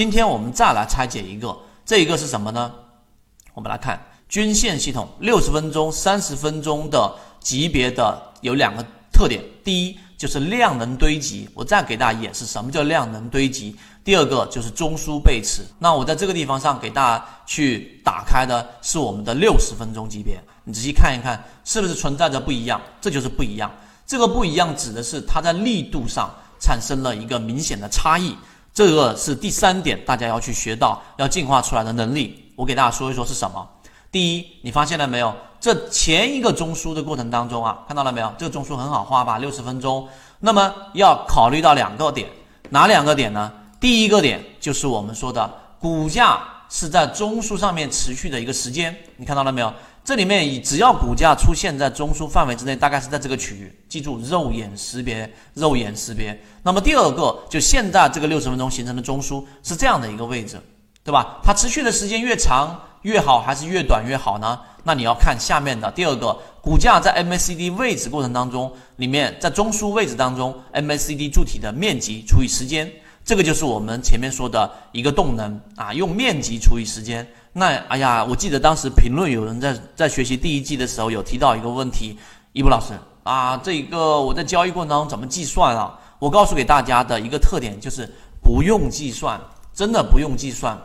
今天我们再来拆解一个，这一个是什么呢？我们来看均线系统，六十分钟、三十分钟的级别的有两个特点，第一就是量能堆积，我再给大家演示什么叫量能堆积。第二个就是中枢背驰。那我在这个地方上给大家去打开的是我们的六十分钟级别，你仔细看一看，是不是存在着不一样？这就是不一样。这个不一样指的是它在力度上产生了一个明显的差异。这个是第三点，大家要去学到要进化出来的能力。我给大家说一说是什么。第一，你发现了没有？这前一个中枢的过程当中啊，看到了没有？这个中枢很好画吧？六十分钟。那么要考虑到两个点，哪两个点呢？第一个点就是我们说的股价是在中枢上面持续的一个时间，你看到了没有？这里面只要股价出现在中枢范围之内，大概是在这个区域，记住肉眼识别，肉眼识别。那么第二个，就现在这个六十分钟形成的中枢是这样的一个位置，对吧？它持续的时间越长越好，还是越短越好呢？那你要看下面的第二个，股价在 MACD 位置过程当中，里面在中枢位置当中，MACD 柱体的面积除以时间。这个就是我们前面说的一个动能啊，用面积除以时间。那哎呀，我记得当时评论有人在在学习第一季的时候有提到一个问题，一布老师啊，这个我在交易过程当中怎么计算啊？我告诉给大家的一个特点就是不用计算，真的不用计算。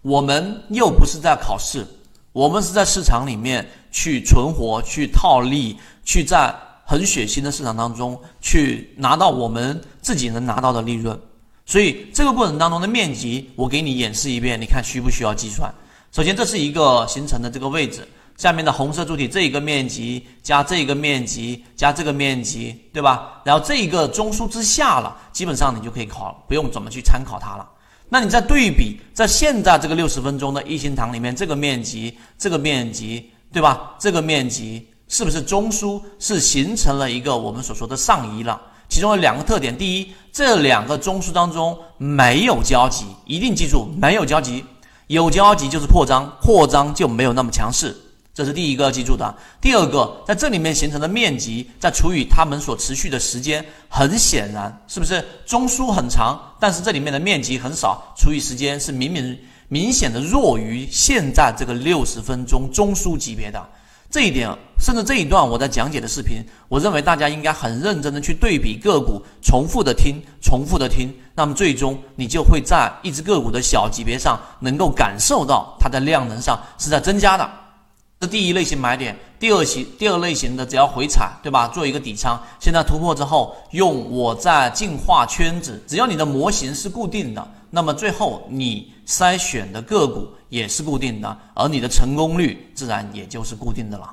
我们又不是在考试，我们是在市场里面去存活、去套利、去在。很血腥的市场当中去拿到我们自己能拿到的利润，所以这个过程当中的面积，我给你演示一遍，你看需不需要计算？首先，这是一个形成的这个位置，下面的红色柱体这一个面积加这一个面积加这个面积，对吧？然后这一个中枢之下了，基本上你就可以考，不用怎么去参考它了。那你再对比在现在这个六十分钟的一心堂里面，这个面积，这个面积，对吧？这个面积。是不是中枢是形成了一个我们所说的上移了？其中有两个特点：第一，这两个中枢当中没有交集，一定记住没有交集，有交集就是扩张，扩张就没有那么强势，这是第一个记住的。第二个，在这里面形成的面积再除以它们所持续的时间，很显然是不是中枢很长，但是这里面的面积很少，除以时间是明明明显的弱于现在这个六十分钟中枢级别的。这一点，甚至这一段我在讲解的视频，我认为大家应该很认真的去对比个股，重复的听，重复的听，那么最终你就会在一只个股的小级别上，能够感受到它的量能上是在增加的。这第一类型买点，第二型第二类型的只要回踩，对吧？做一个底仓，现在突破之后，用我在进化圈子，只要你的模型是固定的，那么最后你筛选的个股也是固定的，而你的成功率自然也就是固定的了。